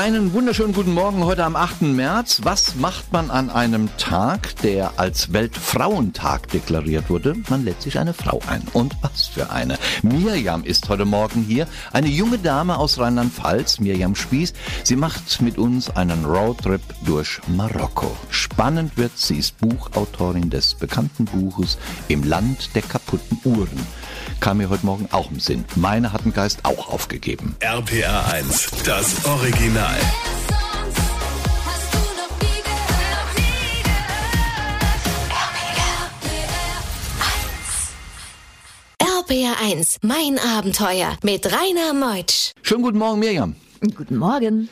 Einen wunderschönen guten Morgen heute am 8. März. Was macht man an einem Tag, der als Weltfrauentag deklariert wurde? Man lädt sich eine Frau ein. Und was für eine. Mirjam ist heute Morgen hier. Eine junge Dame aus Rheinland-Pfalz, Mirjam Spieß. Sie macht mit uns einen Roadtrip durch Marokko. Spannend wird, sie ist Buchautorin des bekannten Buches Im Land der kaputten Uhren kam mir heute Morgen auch im Sinn. Meine hat den Geist auch aufgegeben. RPR 1, das Original. RPR 1, mein Abenteuer mit Rainer Meutsch. Schönen guten Morgen, Mirjam. Guten Morgen.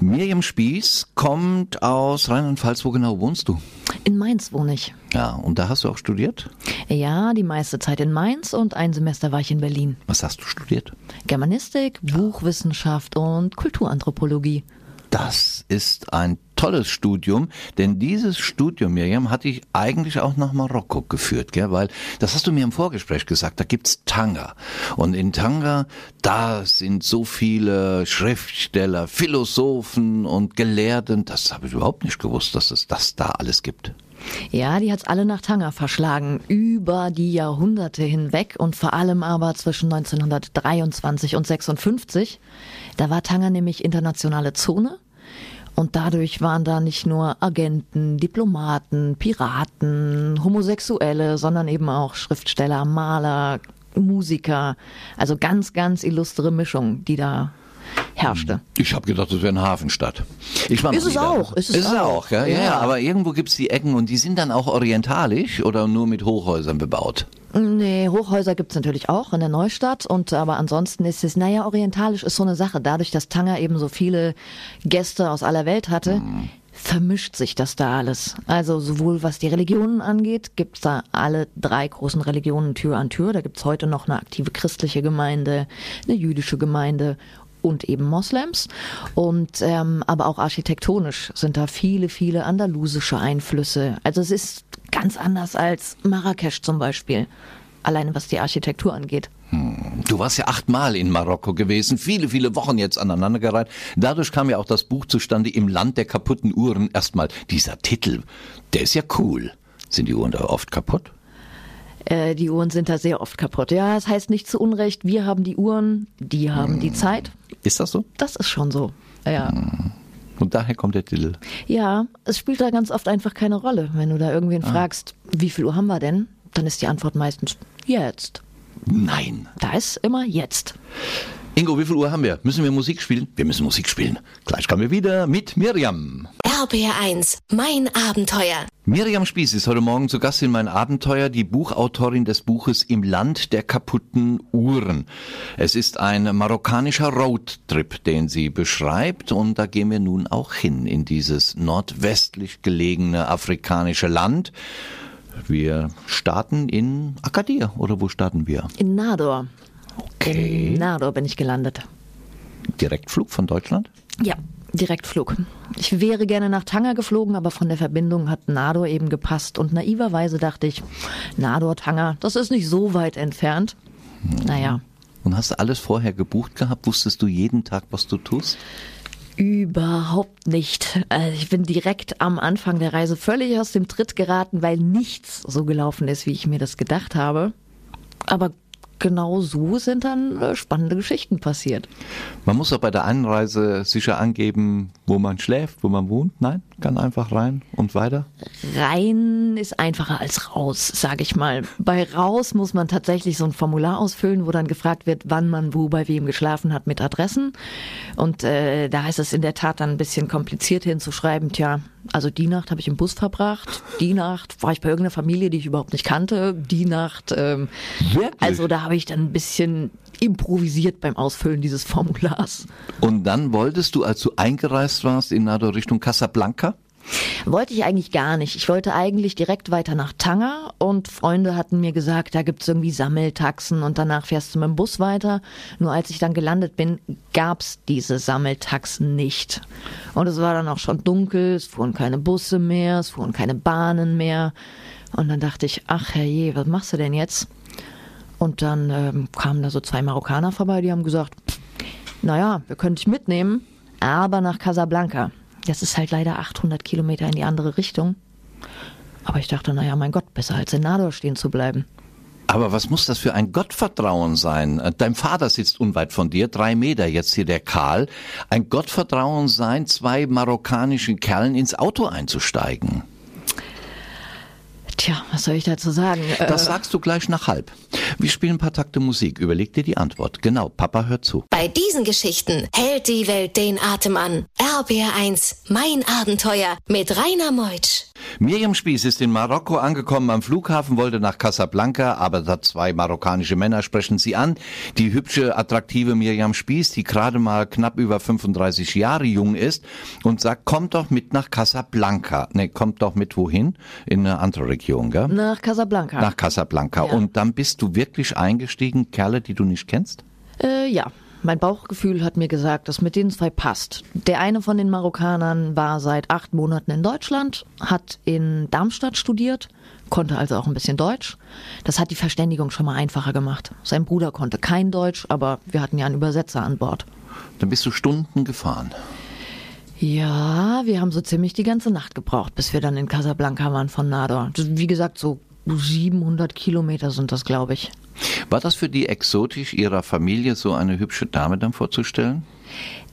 Mirjam Spieß kommt aus Rheinland-Pfalz. Wo genau wohnst du? In Mainz wohne ich. Ja, und da hast du auch studiert? Ja, die meiste Zeit in Mainz und ein Semester war ich in Berlin. Was hast du studiert? Germanistik, Buchwissenschaft und Kulturanthropologie. Das ist ein tolles Studium, denn dieses Studium, Miriam, hatte ich eigentlich auch nach Marokko geführt, gell? weil das hast du mir im Vorgespräch gesagt, da gibt's Tanga und in Tanga, da sind so viele Schriftsteller, Philosophen und Gelehrten, das habe ich überhaupt nicht gewusst, dass es das da alles gibt. Ja, die hat's alle nach Tanga verschlagen, über die Jahrhunderte hinweg und vor allem aber zwischen 1923 und 56. Da war Tanga nämlich internationale Zone und dadurch waren da nicht nur Agenten, Diplomaten, Piraten, Homosexuelle, sondern eben auch Schriftsteller, Maler, Musiker. Also ganz, ganz illustre Mischung, die da herrschte. Ich habe gedacht, das wäre eine Hafenstadt. Ich war Ist es auch, ist es ist es auch. auch, ja, ja. Ja. Aber irgendwo gibt's die Ecken und die sind dann auch orientalisch oder nur mit Hochhäusern bebaut. Nee, Hochhäuser gibt's natürlich auch in der Neustadt und aber ansonsten ist es, naja, orientalisch ist so eine Sache. Dadurch, dass Tanger eben so viele Gäste aus aller Welt hatte, vermischt sich das da alles. Also sowohl was die Religionen angeht, gibt's da alle drei großen Religionen Tür an Tür. Da gibt's heute noch eine aktive christliche Gemeinde, eine jüdische Gemeinde und eben Moslems. Und ähm, aber auch architektonisch sind da viele, viele andalusische Einflüsse. Also es ist ganz anders als Marrakesch zum Beispiel. Alleine was die Architektur angeht. Du warst ja achtmal in Marokko gewesen, viele, viele Wochen jetzt aneinandergereiht. Dadurch kam ja auch das Buch zustande, Im Land der kaputten Uhren. Erstmal dieser Titel, der ist ja cool. Sind die Uhren da oft kaputt? Äh, die Uhren sind da sehr oft kaputt. Ja, das heißt nicht zu Unrecht, wir haben die Uhren, die haben die Zeit. Ist das so? Das ist schon so. Ja. Und daher kommt der Titel. Ja, es spielt da ganz oft einfach keine Rolle. Wenn du da irgendwen fragst, wie viel Uhr haben wir denn? Dann ist die Antwort meistens jetzt. Nein. Da ist immer jetzt. Ingo, wie viel Uhr haben wir? Müssen wir Musik spielen? Wir müssen Musik spielen. Gleich kommen wir wieder mit Miriam. RPR 1, mein Abenteuer. Miriam Spieß ist heute Morgen zu Gast in mein Abenteuer, die Buchautorin des Buches Im Land der kaputten Uhren. Es ist ein marokkanischer Roadtrip, den sie beschreibt und da gehen wir nun auch hin in dieses nordwestlich gelegene afrikanische Land. Wir starten in Agadir oder wo starten wir? In Nador. Okay. In Nador bin ich gelandet. Direktflug von Deutschland? Ja, Direktflug. Ich wäre gerne nach Tanger geflogen, aber von der Verbindung hat Nador eben gepasst. Und naiverweise dachte ich, Nador, Tanger, das ist nicht so weit entfernt. Naja, Und hast du alles vorher gebucht gehabt? Wusstest du jeden Tag, was du tust? überhaupt nicht. Also ich bin direkt am Anfang der Reise völlig aus dem Tritt geraten, weil nichts so gelaufen ist, wie ich mir das gedacht habe. Aber genau so sind dann äh, spannende Geschichten passiert. Man muss auch bei der Einreise sicher angeben, wo man schläft, wo man wohnt. Nein, kann einfach rein und weiter. Rein ist einfacher als raus, sage ich mal. Bei raus muss man tatsächlich so ein Formular ausfüllen, wo dann gefragt wird, wann man wo bei wem geschlafen hat mit Adressen. Und äh, da ist es in der Tat dann ein bisschen kompliziert hinzuschreiben, tja, also die Nacht habe ich im Bus verbracht, die Nacht war ich bei irgendeiner Familie, die ich überhaupt nicht kannte, die Nacht, ähm, Wirklich? also da habe ich dann ein bisschen improvisiert beim Ausfüllen dieses Formulars. Und dann wolltest du, als du eingereist warst in Richtung Casablanca? Wollte ich eigentlich gar nicht. Ich wollte eigentlich direkt weiter nach Tanger und Freunde hatten mir gesagt, da gibt's irgendwie Sammeltaxen und danach fährst du mit dem Bus weiter. Nur als ich dann gelandet bin, gab's diese Sammeltaxen nicht. Und es war dann auch schon dunkel, es fuhren keine Busse mehr, es fuhren keine Bahnen mehr. Und dann dachte ich, ach herrje, was machst du denn jetzt? Und dann ähm, kamen da so zwei Marokkaner vorbei, die haben gesagt, naja, wir können dich mitnehmen, aber nach Casablanca. Das ist halt leider 800 Kilometer in die andere Richtung. Aber ich dachte, naja, mein Gott, besser als in Nador stehen zu bleiben. Aber was muss das für ein Gottvertrauen sein? Dein Vater sitzt unweit von dir, drei Meter, jetzt hier der Karl. Ein Gottvertrauen sein, zwei marokkanischen Kerlen ins Auto einzusteigen. Tja, was soll ich dazu sagen? Das Äh, sagst du gleich nach halb. Wir spielen ein paar Takte Musik. Überleg dir die Antwort. Genau, Papa hört zu. Bei diesen Geschichten hält die Welt den Atem an. RBR1, mein Abenteuer mit Rainer Meutsch. Miriam Spieß ist in Marokko angekommen am Flughafen, wollte nach Casablanca, aber da zwei marokkanische Männer sprechen sie an. Die hübsche, attraktive Miriam Spieß, die gerade mal knapp über 35 Jahre jung ist und sagt, kommt doch mit nach Casablanca. Ne, kommt doch mit wohin? In eine andere Region, gell? nach Casablanca. Nach Casablanca. Ja. Und dann bist du wirklich eingestiegen, Kerle, die du nicht kennst? Äh, ja, mein Bauchgefühl hat mir gesagt, dass mit den zwei passt. Der eine von den Marokkanern war seit acht Monaten in Deutschland, hat in Darmstadt studiert, konnte also auch ein bisschen Deutsch. Das hat die Verständigung schon mal einfacher gemacht. Sein Bruder konnte kein Deutsch, aber wir hatten ja einen Übersetzer an Bord. Dann bist du Stunden gefahren. Ja, wir haben so ziemlich die ganze Nacht gebraucht, bis wir dann in Casablanca waren von Nador. Wie gesagt, so 700 Kilometer sind das, glaube ich. War das für die exotisch, ihrer Familie so eine hübsche Dame dann vorzustellen?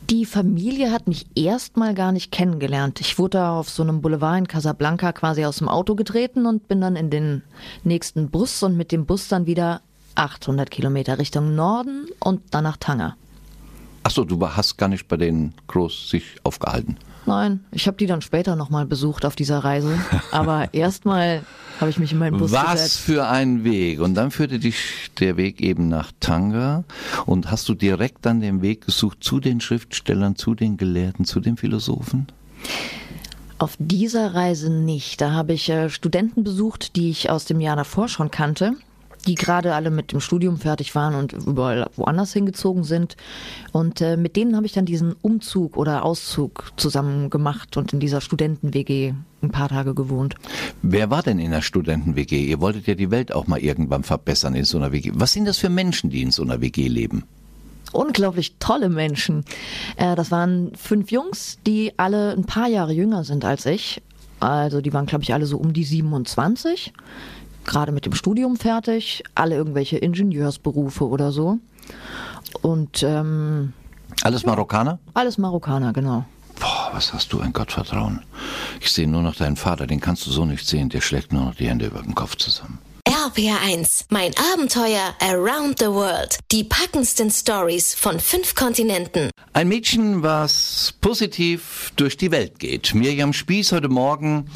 Die Familie hat mich erstmal gar nicht kennengelernt. Ich wurde da auf so einem Boulevard in Casablanca quasi aus dem Auto getreten und bin dann in den nächsten Bus und mit dem Bus dann wieder 800 Kilometer Richtung Norden und dann nach Tanger. Ach so, du hast gar nicht bei denen groß sich aufgehalten. Nein, ich habe die dann später nochmal besucht auf dieser Reise. Aber erstmal habe ich mich in meinen Bus Was gesetzt. für ein Weg. Und dann führte dich der Weg eben nach Tanga. Und hast du direkt dann den Weg gesucht zu den Schriftstellern, zu den Gelehrten, zu den Philosophen? Auf dieser Reise nicht. Da habe ich äh, Studenten besucht, die ich aus dem Jahr davor schon kannte, die gerade alle mit dem Studium fertig waren und überall woanders hingezogen sind. Und äh, mit denen habe ich dann diesen Umzug oder Auszug zusammen gemacht und in dieser Studenten-WG ein paar Tage gewohnt. Wer war denn in der Studenten-WG? Ihr wolltet ja die Welt auch mal irgendwann verbessern in so einer WG. Was sind das für Menschen, die in so einer WG leben? unglaublich tolle Menschen. Äh, das waren fünf Jungs, die alle ein paar Jahre jünger sind als ich. Also die waren, glaube ich, alle so um die 27. Gerade mit dem Studium fertig. Alle irgendwelche Ingenieursberufe oder so. Und ähm, Alles Marokkaner? alles Marokkaner, genau. Boah, was hast du ein Gottvertrauen. Ich sehe nur noch deinen Vater, den kannst du so nicht sehen. Der schlägt nur noch die Hände über den Kopf zusammen. RPR1, mein Abenteuer around the world. Die packendsten Stories von fünf Kontinenten. Ein Mädchen, was positiv durch die Welt geht. Miriam Spieß heute Morgen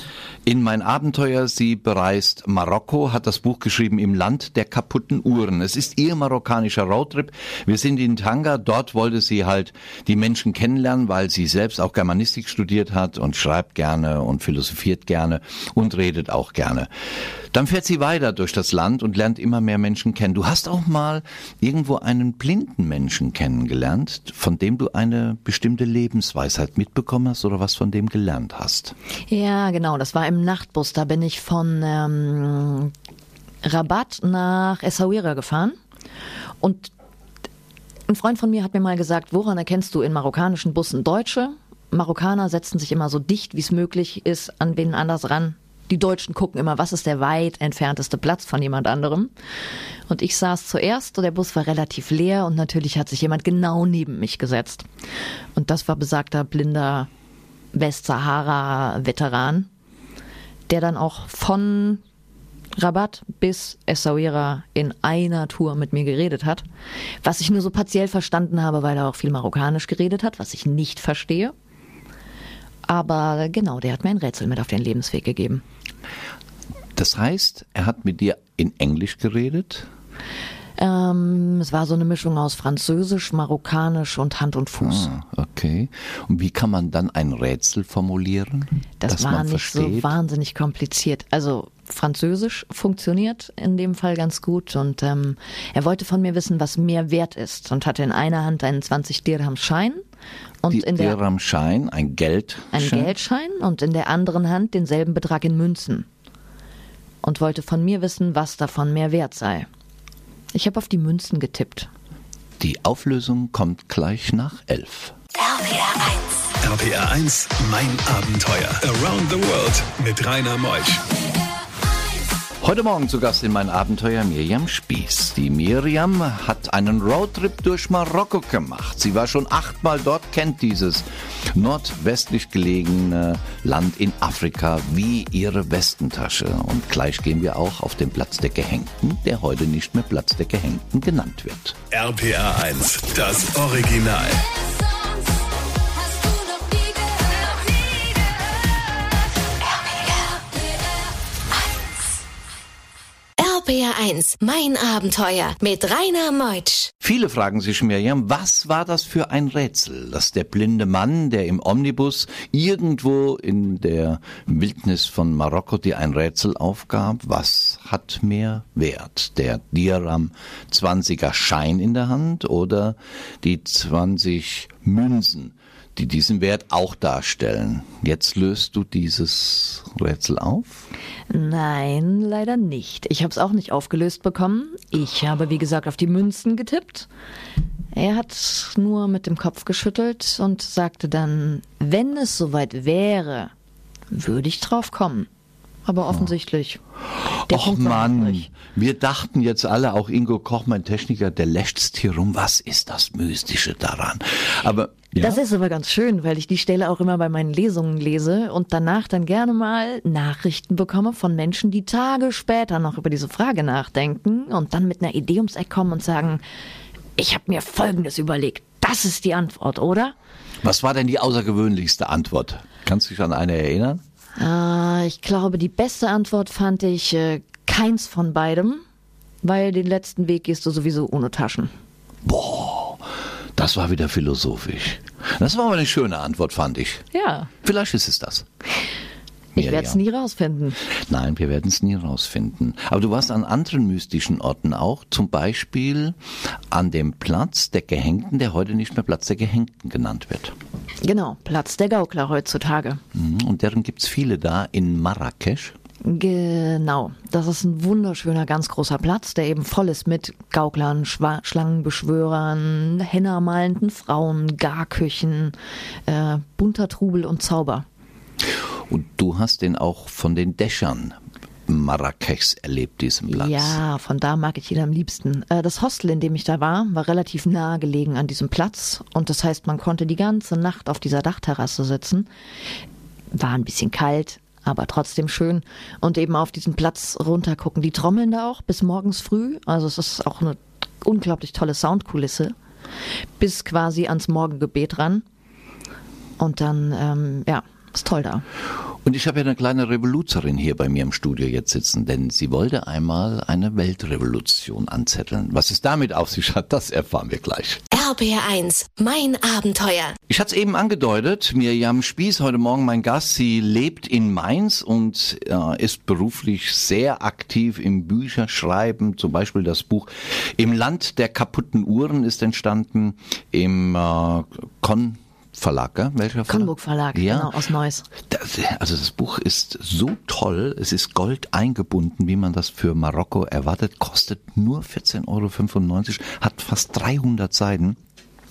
in mein Abenteuer. Sie bereist Marokko, hat das Buch geschrieben im Land der kaputten Uhren. Es ist ihr marokkanischer Roadtrip. Wir sind in Tanga. Dort wollte sie halt die Menschen kennenlernen, weil sie selbst auch Germanistik studiert hat und schreibt gerne und philosophiert gerne und redet auch gerne. Dann fährt sie weiter durch das Land und lernt immer mehr Menschen kennen. Du hast auch mal irgendwo einen blinden Menschen kennengelernt, von dem du eine bestimmte Lebensweisheit mitbekommen hast oder was von dem gelernt hast. Ja, genau. Das war im Nachtbus. Da bin ich von ähm, Rabat nach Essaouira gefahren. Und ein Freund von mir hat mir mal gesagt, woran erkennst du in marokkanischen Bussen Deutsche? Marokkaner setzen sich immer so dicht, wie es möglich ist, an wen anders ran. Die Deutschen gucken immer, was ist der weit entfernteste Platz von jemand anderem. Und ich saß zuerst und der Bus war relativ leer und natürlich hat sich jemand genau neben mich gesetzt. Und das war besagter blinder Westsahara-Veteran, der dann auch von Rabat bis Essaouira in einer Tour mit mir geredet hat, was ich nur so partiell verstanden habe, weil er auch viel Marokkanisch geredet hat, was ich nicht verstehe. Aber genau, der hat mir ein Rätsel mit auf den Lebensweg gegeben. Das heißt, er hat mit dir in Englisch geredet? Ähm, es war so eine Mischung aus Französisch, Marokkanisch und Hand und Fuß. Ah, okay. Und wie kann man dann ein Rätsel formulieren? Das war nicht so versteht? wahnsinnig kompliziert. Also Französisch funktioniert in dem Fall ganz gut und ähm, er wollte von mir wissen, was mehr wert ist und hatte in einer Hand einen 20 Dirham Schein und Die, in der Dirham Schein, ein Geld. einen Geldschein und in der anderen Hand denselben Betrag in Münzen und wollte von mir wissen, was davon mehr wert sei. Ich habe auf die Münzen getippt. Die Auflösung kommt gleich nach elf. RPR 1. RPR 1, mein Abenteuer. Around the World mit Rainer Meusch. Heute Morgen zu Gast in mein Abenteuer Miriam Spieß. Die Miriam hat einen Roadtrip durch Marokko gemacht. Sie war schon achtmal dort, kennt dieses nordwestlich gelegene Land in Afrika wie ihre Westentasche. Und gleich gehen wir auch auf den Platz der Gehängten, der heute nicht mehr Platz der Gehängten genannt wird. RPR 1, das Original. 1, mein Abenteuer mit Rainer Meutsch. Viele fragen sich, Miriam, was war das für ein Rätsel, dass der blinde Mann, der im Omnibus irgendwo in der Wildnis von Marokko dir ein Rätsel aufgab, was hat mehr Wert? Der Dirham 20er Schein in der Hand oder die 20 Münzen, die diesen Wert auch darstellen? Jetzt löst du dieses Rätsel auf? Nein, leider nicht. Ich habe es auch nicht aufgelöst bekommen. Ich habe, wie gesagt, auf die Münzen getippt. Er hat nur mit dem Kopf geschüttelt und sagte dann, wenn es soweit wäre, würde ich drauf kommen. Aber offensichtlich. Der Och Mann, wir dachten jetzt alle, auch Ingo Koch, mein Techniker, der lächzt hier rum. Was ist das Mystische daran? Aber ja, Das ist aber ganz schön, weil ich die Stelle auch immer bei meinen Lesungen lese und danach dann gerne mal Nachrichten bekomme von Menschen, die Tage später noch über diese Frage nachdenken und dann mit einer Idee ums Eck kommen und sagen, ich habe mir Folgendes überlegt. Das ist die Antwort, oder? was war denn die außergewöhnlichste Antwort? Kannst du dich an eine erinnern? Äh, ich glaube, die beste Antwort fand ich äh, keins von beidem, weil den letzten Weg gehst du sowieso ohne Taschen. Boah, das war wieder philosophisch. Das war aber eine schöne Antwort, fand ich. Ja, Vielleicht ist es das. Ich werde es nie rausfinden. Nein, wir werden es nie rausfinden. Aber du warst an anderen mystischen Orten auch, zum Beispiel an dem Platz der Gehängten, der heute nicht mehr Platz der Gehängten genannt wird. Genau, Platz der Gaukler heutzutage. Mhm, Und deren gibt's viele da in Marrakesch. Genau, das ist ein wunderschöner, ganz großer Platz, der eben voll ist mit Gauklern, Schwa Schlangenbeschwörern, hennermalenden Frauen, Garküchen, äh, bunter Trubel und Zauber. Und du hast den auch von den Dächern Marrakechs erlebt, diesen Platz. Ja, von da mag ich ihn am liebsten. Äh, das Hostel, in dem ich da war, war relativ nahe gelegen an diesem Platz und das heißt, man konnte die ganze Nacht auf dieser Dachterrasse sitzen. War ein bisschen kalt, aber trotzdem schön und eben auf diesen Platz runtergucken. Die trommeln da auch bis morgens früh, also es ist auch eine unglaublich tolle Soundkulisse bis quasi ans Morgengebet ran. Und dann, ähm, ja, ist toll da. Und ich habe ja eine kleine Revoluzerin hier bei mir im Studio jetzt sitzen, denn sie wollte einmal eine Weltrevolution anzetteln. Was es damit auf sich hat, das erfahren wir gleich. RPR 1, mein Abenteuer. Ich hatte es eben angedeutet, Mirjam Spieß, heute Morgen mein Gast, sie lebt in Mainz und äh, ist beruflich sehr aktiv im Bücherschreiben. Zum Beispiel das Buch Im Land der kaputten Uhren ist entstanden im äh, Con Verlag, gell? welcher Verlag? Konburg Verlag, ja. genau, aus Neuss. Das, also das Buch ist so toll, es ist Gold eingebunden, wie man das für Marokko erwartet, kostet nur 14,95 Euro, hat fast 300 Seiten.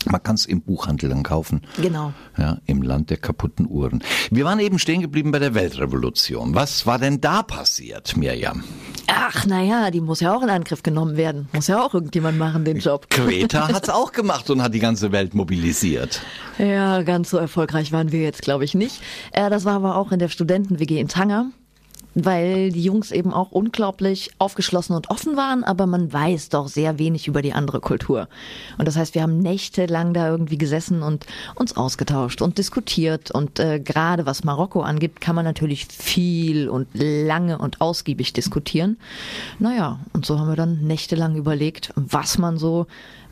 Man kann es im Buchhandel dann kaufen. Genau. Ja, im Land der kaputten Uhren. Wir waren eben stehen geblieben bei der Weltrevolution. Was war denn da passiert, Mirjam? Ach, naja, die muss ja auch in Angriff genommen werden. Muss ja auch irgendjemand machen, den Job. Greta hat's auch gemacht und hat die ganze Welt mobilisiert. Ja, ganz so erfolgreich waren wir jetzt, glaube ich, nicht. Äh, das war aber auch in der Studenten-WG in Tanger. Weil die Jungs eben auch unglaublich aufgeschlossen und offen waren, aber man weiß doch sehr wenig über die andere Kultur. Und das heißt, wir haben nächtelang da irgendwie gesessen und uns ausgetauscht und diskutiert. Und äh, gerade was Marokko angeht, kann man natürlich viel und lange und ausgiebig diskutieren. Naja, und so haben wir dann nächtelang überlegt, was man so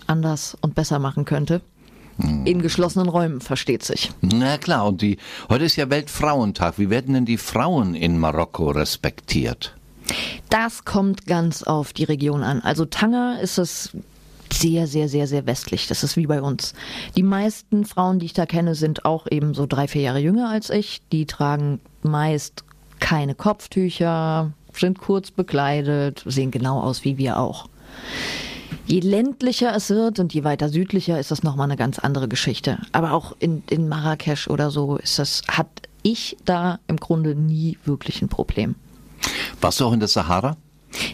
anders und besser machen könnte. In geschlossenen Räumen, versteht sich. Na klar, und die, heute ist ja Weltfrauentag. Wie werden denn die Frauen in Marokko respektiert? Das kommt ganz auf die Region an. Also Tanger ist es sehr, sehr, sehr, sehr westlich. Das ist wie bei uns. Die meisten Frauen, die ich da kenne, sind auch eben so drei, vier Jahre jünger als ich. Die tragen meist keine Kopftücher, sind kurz bekleidet, sehen genau aus wie wir auch. Je ländlicher es wird und je weiter südlicher ist das nochmal eine ganz andere Geschichte. Aber auch in, in Marrakesch oder so ist das, hat ich da im Grunde nie wirklich ein Problem. Warst du auch in der Sahara?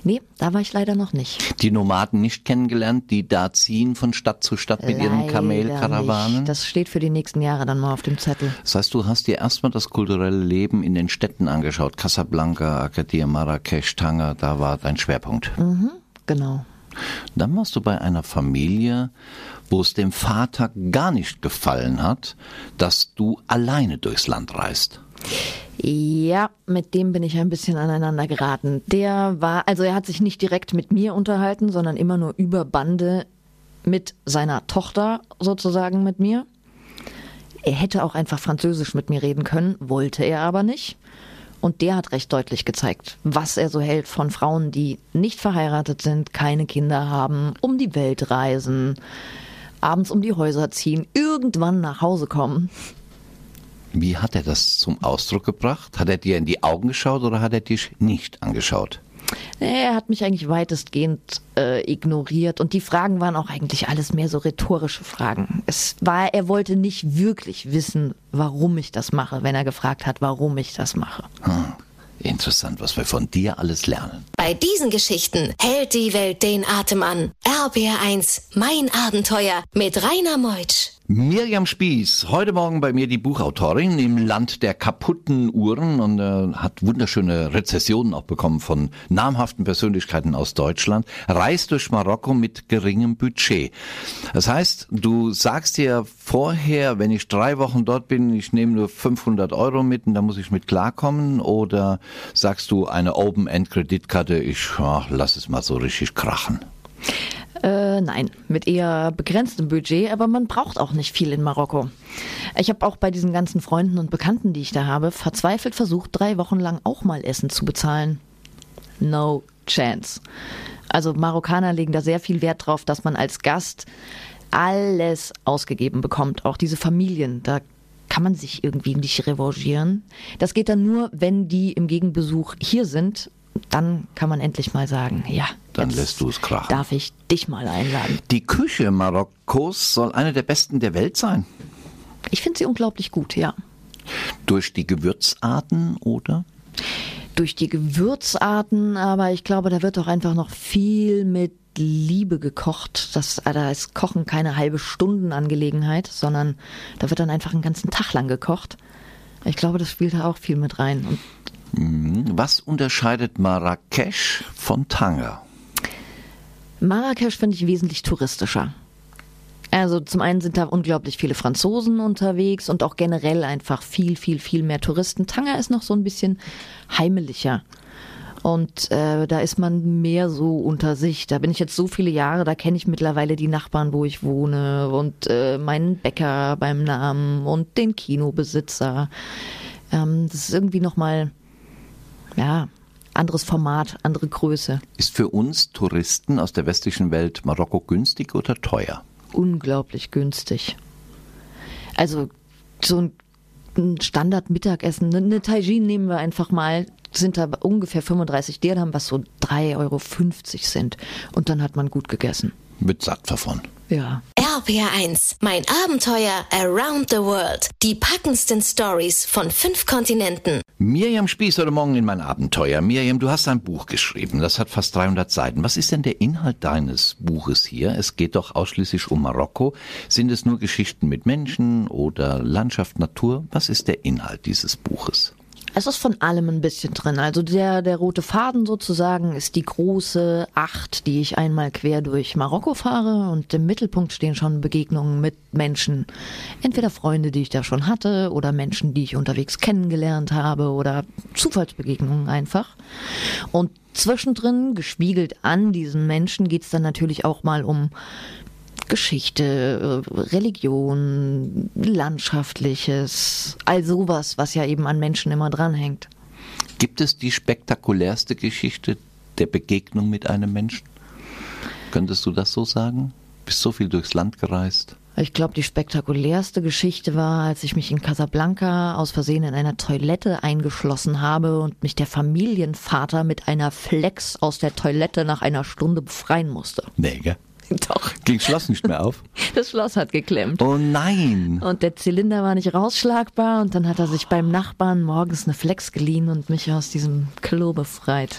Nee, da war ich leider noch nicht. Die Nomaden nicht kennengelernt, die da ziehen von Stadt zu Stadt mit ihren Leider Kamelkarawanen? nicht. Das steht für die nächsten Jahre dann mal auf dem Zettel. Das heißt, du hast dir erstmal das kulturelle Leben in den Städten angeschaut. Casablanca, Agadir, Marrakesch, Tanger, da war dein Schwerpunkt. Genau. Dann warst du bei einer Familie, wo es dem Vater gar nicht gefallen hat, dass du alleine durchs Land reist. Ja, mit dem bin ich ein bisschen aneinander geraten. Der war, also er hat sich nicht direkt mit mir unterhalten, sondern immer nur über Bande mit seiner Tochter sozusagen mit mir. Er hätte auch einfach Französisch mit mir reden können, wollte er aber nicht. Und der hat recht deutlich gezeigt, was er so hält von Frauen, die nicht verheiratet sind, keine Kinder haben, um die Welt reisen, abends um die Häuser ziehen, irgendwann nach Hause kommen. Wie hat er das zum Ausdruck gebracht? Hat er dir in die Augen geschaut oder hat er dich nicht angeschaut? Er hat mich eigentlich weitestgehend äh, ignoriert und die Fragen waren auch eigentlich alles mehr so rhetorische Fragen. Es war, er wollte nicht wirklich wissen, warum ich das mache, wenn er gefragt hat, warum ich das mache. Hm. Interessant, was wir von dir alles lernen. Bei diesen Geschichten hält die Welt den Atem an. RBR1, mein Abenteuer mit Rainer Meutsch. Miriam Spieß, heute Morgen bei mir die Buchautorin im Land der kaputten Uhren und äh, hat wunderschöne Rezessionen auch bekommen von namhaften Persönlichkeiten aus Deutschland, reist durch Marokko mit geringem Budget. Das heißt, du sagst dir vorher, wenn ich drei Wochen dort bin, ich nehme nur 500 Euro mit und da muss ich mit klarkommen oder sagst du eine Open-End-Kreditkarte, ich ja, lass es mal so richtig krachen. Äh, nein, mit eher begrenztem Budget, aber man braucht auch nicht viel in Marokko. Ich habe auch bei diesen ganzen Freunden und Bekannten, die ich da habe, verzweifelt versucht, drei Wochen lang auch mal Essen zu bezahlen. No chance. Also Marokkaner legen da sehr viel Wert drauf, dass man als Gast alles ausgegeben bekommt. Auch diese Familien, da kann man sich irgendwie nicht revanchieren. Das geht dann nur, wenn die im Gegenbesuch hier sind. Dann kann man endlich mal sagen, ja, Dann lässt du es krachen. Darf ich dich mal einladen? Die Küche Marokkos soll eine der besten der Welt sein. Ich finde sie unglaublich gut, ja. Durch die Gewürzarten oder? Durch die Gewürzarten, aber ich glaube, da wird auch einfach noch viel mit Liebe gekocht. Das, äh, da ist Kochen keine halbe Stundenangelegenheit, sondern da wird dann einfach einen ganzen Tag lang gekocht. Ich glaube, das spielt da auch viel mit rein. Und Was unterscheidet Marrakesch von Tanger? Marrakesch finde ich wesentlich touristischer. Also zum einen sind da unglaublich viele Franzosen unterwegs und auch generell einfach viel, viel, viel mehr Touristen. Tanger ist noch so ein bisschen heimelicher. Und äh, da ist man mehr so unter sich. Da bin ich jetzt so viele Jahre, da kenne ich mittlerweile die Nachbarn, wo ich wohne und äh, meinen Bäcker beim Namen und den Kinobesitzer. Ähm, das ist irgendwie nochmal, ja, anderes Format, andere Größe. Ist für uns Touristen aus der westlichen Welt Marokko günstig oder teuer? unglaublich günstig. Also so ein, ein Standard-Mittagessen, eine, eine Tagine nehmen wir einfach mal, sind da ungefähr 35 Dirham, was so 3,50 Euro sind. Und dann hat man gut gegessen. Wird satt davon. Ja. RPR1, mein Abenteuer around the world. Die packendsten Stories von fünf Kontinenten. Miriam Spieß heute Morgen in mein Abenteuer. Miriam, du hast ein Buch geschrieben, das hat fast 300 Seiten. Was ist denn der Inhalt deines Buches hier? Es geht doch ausschließlich um Marokko. Sind es nur Geschichten mit Menschen oder Landschaft, Natur? Was ist der Inhalt dieses Buches? Es ist von allem ein bisschen drin. Also der, der rote Faden sozusagen ist die große Acht, die ich einmal quer durch Marokko fahre und im Mittelpunkt stehen schon Begegnungen mit Menschen. Entweder Freunde, die ich da schon hatte oder Menschen, die ich unterwegs kennengelernt habe oder Zufallsbegegnungen einfach. Und zwischendrin, gespiegelt an diesen Menschen, geht's dann natürlich auch mal um Geschichte, äh, Religion, Landschaftliches, all sowas, was ja eben an Menschen immer dranhängt. Gibt es die spektakulärste Geschichte der Begegnung mit einem Menschen? Könntest du das so sagen? Bist so viel durchs Land gereist? Ich glaube, die spektakulärste Geschichte war, als ich mich in Casablanca aus Versehen in einer Toilette eingeschlossen habe und mich der Familienvater mit einer Flex aus der Toilette nach einer Stunde befreien musste. Nee, gell? Doch. Ging Schloss nicht mehr auf? Das Schloss hat geklemmt. Oh nein. Und der Zylinder war nicht rausschlagbar und dann hat er sich beim Nachbarn morgens eine Flex geliehen und mich aus diesem Klo befreit.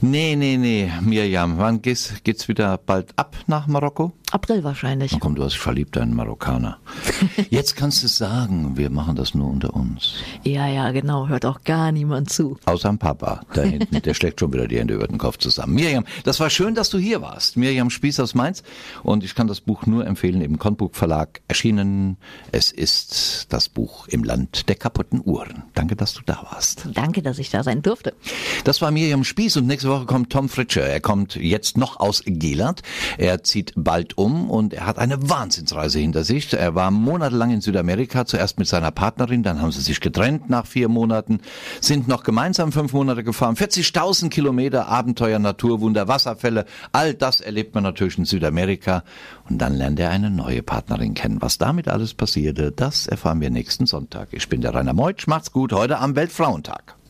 Nee, nee, nee, Mirjam, wann geht's, geht's wieder bald ab nach Marokko? April wahrscheinlich. Komm, du hast dich verliebt, einen Marokkaner. Jetzt kannst du sagen, wir machen das nur unter uns. Ja, ja, genau, hört auch gar niemand zu. Außer dem Papa da hinten, der schlägt schon wieder die Hände über den Kopf zusammen. Mirjam, das war schön, dass du hier warst. Mirjam Spieß aus Mainz und ich kann das Buch nur empfehlen, im Kontbuch Verlag erschienen. Es ist das Buch im Land der kaputten Uhren. Danke, dass du da warst. Danke, dass ich da sein durfte. Das war Mirjam Spieß und nächste Woche kommt Tom Fritscher. Er kommt jetzt noch aus Geland. Er zieht bald um und er hat eine Wahnsinnsreise hinter sich. Er war monatelang in Südamerika, zuerst mit seiner Partnerin, dann haben sie sich getrennt nach vier Monaten, sind noch gemeinsam fünf Monate gefahren, 40.000 Kilometer Abenteuer, Naturwunder, Wasserfälle, all das erlebt man natürlich in Südamerika und dann lernt er eine neue Partnerin kennen. Was damit alles passierte, das erfahren wir nächsten Sonntag. Ich bin der Rainer Meutsch, macht's gut, heute am Weltfrauentag.